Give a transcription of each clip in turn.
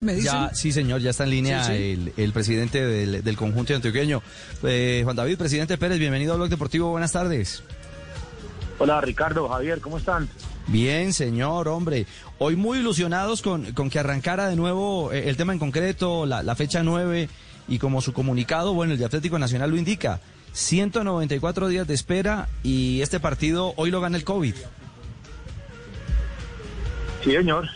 ¿Me dicen? Ya, sí, señor, ya está en línea Sí, sí. El, el presidente del, del conjunto antioqueño. Eh, Juan David, presidente Pérez, bienvenido a Blog Deportivo, buenas tardes. Hola Ricardo, Javier, ¿cómo están? Bien, señor, hombre. Hoy muy ilusionados con, con que arrancara de nuevo eh, el tema en concreto, la, la fecha 9, y como su comunicado, bueno, el de Atlético Nacional lo indica, 194 días de espera y este partido hoy lo gana el COVID. Sí, señor.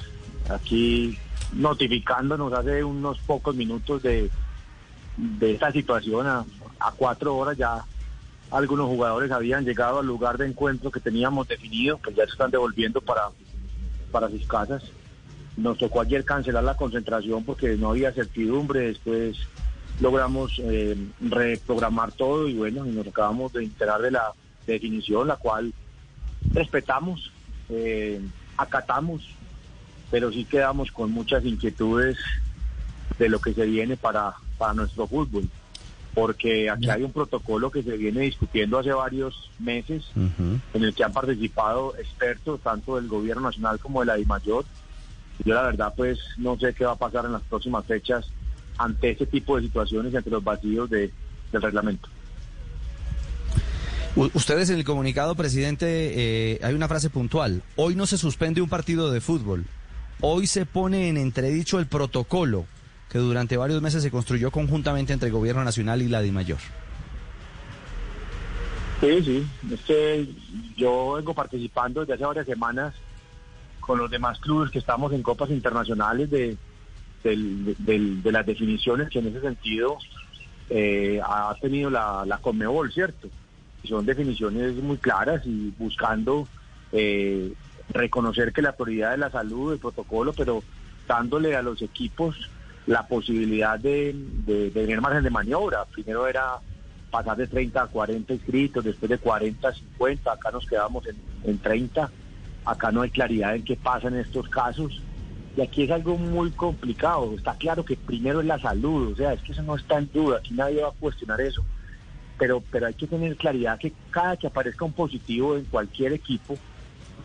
Aquí notificándonos hace unos pocos minutos de, de esta situación. A, a cuatro horas ya algunos jugadores habían llegado al lugar de encuentro que teníamos definido, pues ya se están devolviendo para, para sus casas. Nos tocó ayer cancelar la concentración porque no había certidumbre. Después logramos eh, reprogramar todo y bueno, y nos acabamos de enterar de la definición, la cual respetamos, eh, acatamos, pero sí quedamos con muchas inquietudes de lo que se viene para, para nuestro fútbol, porque aquí hay un protocolo que se viene discutiendo hace varios meses, en el que han participado expertos tanto del gobierno nacional como de la DIMAYOR. Yo la verdad pues no sé qué va a pasar en las próximas fechas ante ese tipo de situaciones, ante los vacíos de, del reglamento. Ustedes en el comunicado, presidente, eh, hay una frase puntual. Hoy no se suspende un partido de fútbol. Hoy se pone en entredicho el protocolo que durante varios meses se construyó conjuntamente entre el Gobierno Nacional y la DIMAYOR. Sí, sí. Yo vengo participando desde hace varias semanas con los demás clubes que estamos en copas internacionales de las definiciones que en ese sentido eh, ha tenido la, la Conmebol, ¿cierto? Y son definiciones muy claras y buscando eh, reconocer que la prioridad de la salud, el protocolo, pero dándole a los equipos la posibilidad de, tener margen de maniobra. Primero era pasar de 30 a 40 inscritos, después de 40 a 50, acá nos quedamos en, en 30, acá no hay claridad en qué pasa en estos casos. Y aquí es algo muy complicado. Está claro que primero es la salud, o sea, es que eso no está en duda, aquí nadie va a cuestionar eso, pero, pero hay que tener claridad que cada que aparezca un positivo en cualquier equipo,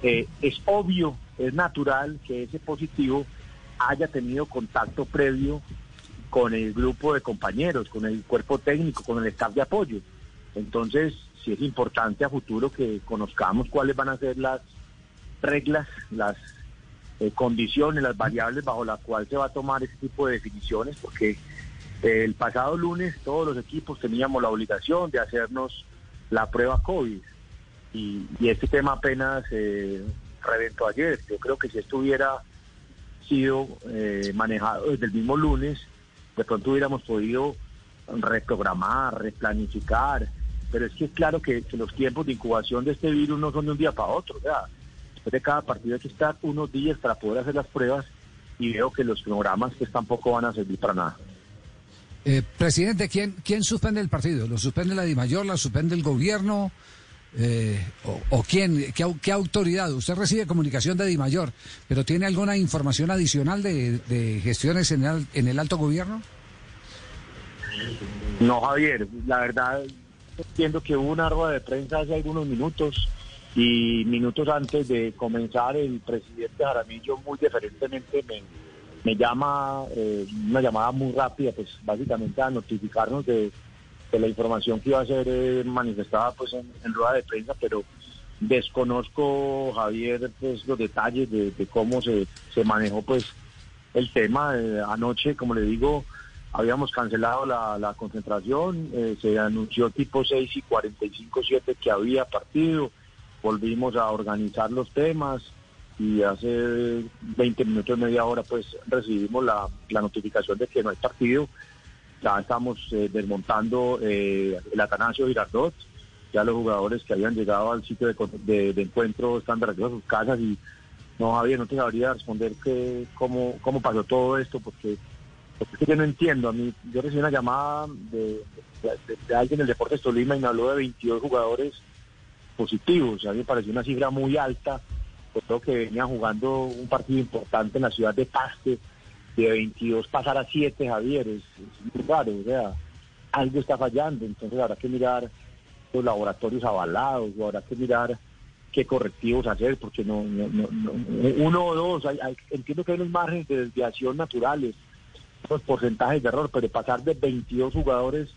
eh, es obvio, es natural que ese positivo haya tenido contacto previo con el grupo de compañeros, con el cuerpo técnico, con el staff de apoyo. Entonces, sí es importante a futuro que conozcamos cuáles van a ser las reglas, las eh, condiciones, las variables bajo las cuales se va a tomar ese tipo de definiciones, porque eh, el pasado lunes todos los equipos teníamos la obligación de hacernos la prueba COVID y, y este tema apenas eh, reventó ayer. Yo creo que si esto hubiera sido eh, manejado desde el mismo lunes, de pronto hubiéramos podido reprogramar, replanificar, pero es que es claro que, los tiempos de incubación de este virus no son de un día para otro, después de cada partido hay que estar unos días para poder hacer las pruebas y veo que los programas pues tampoco van a servir para nada. Eh, presidente, ¿quién, ¿quién suspende el partido? ¿Lo suspende la DIMAYOR? ¿La suspende el gobierno? Eh, o, quién? ¿Qué, au- qué autoridad? Usted recibe comunicación de DIMAYOR, pero ¿tiene alguna información adicional de, de gestiones en el, en el alto gobierno? No, Javier, la verdad entiendo que hubo una rueda de prensa hace algunos minutos y minutos antes de comenzar el presidente Jaramillo muy diferentemente me, me llama, eh, una llamada muy rápida, pues básicamente a notificarnos de, de la información que iba a ser eh, manifestada pues en, rueda de prensa, pero desconozco, Javier, pues los detalles de, cómo se, se manejó pues el tema. Eh, anoche, como le digo, habíamos cancelado la, la concentración, eh, se anunció tipo 6 y 45, 7 que había partido, volvimos a organizar los temas y hace 20 minutos, media hora, pues recibimos la, la notificación de que no hay partido. Ya estamos eh, desmontando eh, el Atanasio Girardot, ya los jugadores que habían llegado al sitio de, encuentro están de a sus casas y no, Javier, no te sabría responder que, cómo, cómo pasó todo esto, porque porque es que yo no entiendo. A mí, yo recibí una llamada de, de- de alguien del Deportes Tolima y me habló de 22 jugadores positivos. A mí me pareció una cifra muy alta. Pues creo que venían jugando un partido importante en la ciudad de Paste. De 22 pasar a 7, Javier, es, es muy raro. O sea, algo está fallando. Entonces habrá que mirar los laboratorios avalados, o habrá que mirar qué correctivos hacer, porque no, no, no- no- uno o dos, hay- hay- entiendo que hay unos márgenes de desviación naturales, los porcentajes de error, pero pasar de 22 jugadores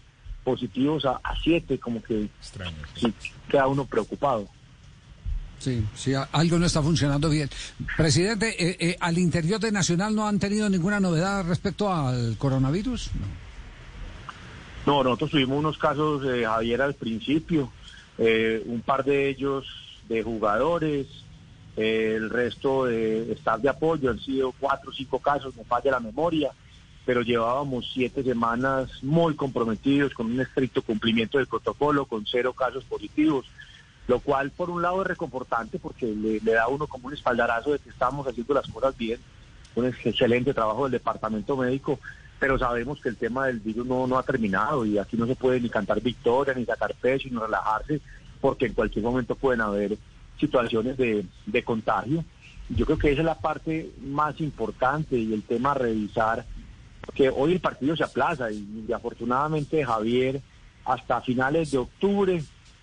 positivos a, a 7, como que sí, queda uno preocupado. Sí, sí, algo no está funcionando bien. Presidente, eh, eh, ¿al interior de Nacional no han tenido ninguna novedad respecto al coronavirus? No, nosotros tuvimos unos casos, eh, Javier, al principio, un par de ellos de jugadores, el resto de staff de apoyo, han sido cuatro o cinco casos, me falla la memoria, pero llevábamos siete semanas muy comprometidos con un estricto cumplimiento del protocolo, con cero casos positivos lo cual por un lado es reconfortante porque le, da a uno como un espaldarazo de que estamos haciendo las cosas bien, un excelente trabajo del departamento médico, pero sabemos que el tema del virus no, no ha terminado y aquí no se puede ni cantar victoria, ni sacar pecho, ni relajarse, porque en cualquier momento pueden haber situaciones de, de contagio. Yo creo que esa es la parte más importante y el tema a revisar, que hoy el partido se aplaza y, y afortunadamente Javier hasta finales de octubre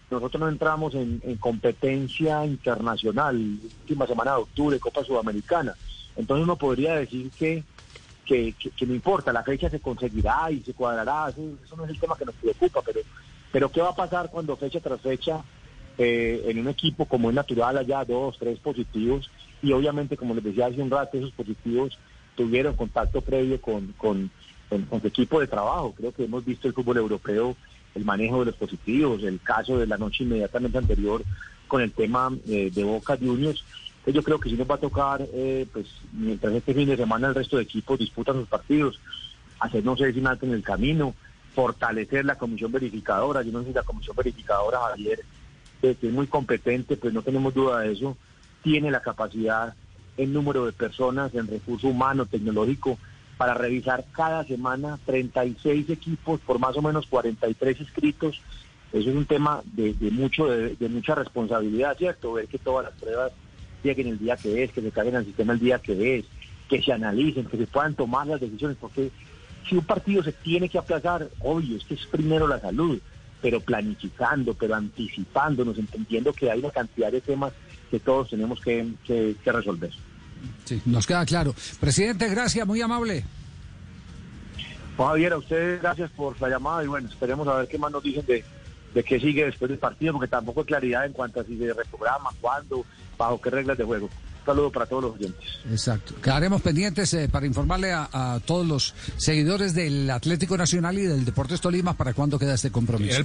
nosotros no entramos en, competencia internacional, última semana de octubre, Copa Sudamericana. Entonces uno podría decir que, que, no importa, la fecha se conseguirá y se cuadrará, eso, no es el tema que nos preocupa, pero, pero ¿qué va a pasar cuando fecha tras fecha eh, en un equipo como es natural haya dos, tres positivos? Y obviamente, como les decía hace un rato, esos positivos tuvieron contacto previo con, con, con su equipo de trabajo. Creo que hemos visto el fútbol europeo el manejo de los positivos, el caso de la noche inmediatamente anterior con el tema eh, de Boca Juniors. Pues yo creo que sí nos va a tocar, eh, pues mientras este fin de semana el resto de equipos disputan sus partidos, hacer no sé alto en el camino, fortalecer la comisión verificadora. Yo no sé si la comisión verificadora, Javier, que es muy competente, pues no tenemos duda de eso, tiene la capacidad en número de personas, en recurso humano, tecnológico, para revisar cada semana 36 equipos por más o menos 43 inscritos. Eso es un tema de, mucho de, mucha responsabilidad, ¿cierto? Ver que todas las pruebas lleguen el día que es, que se caigan al sistema el día que es, que se analicen, que se puedan tomar las decisiones, porque si un partido se tiene que aplazar, obvio, es que es primero la salud, pero planificando, pero anticipándonos, entendiendo que hay una cantidad de temas que todos tenemos que resolver. Sí, nos queda claro. Presidente, gracias, muy amable. Javier, a ustedes gracias por la llamada y bueno, esperemos a ver qué más nos dicen de, de qué sigue después del partido, porque tampoco hay claridad en cuanto a si se reprograma, cuándo, bajo qué reglas de juego. Un saludo para todos los oyentes. Exacto. Quedaremos pendientes eh, para informarle a, todos los seguidores del Atlético Nacional y del Deportes Tolima para cuándo queda este compromiso.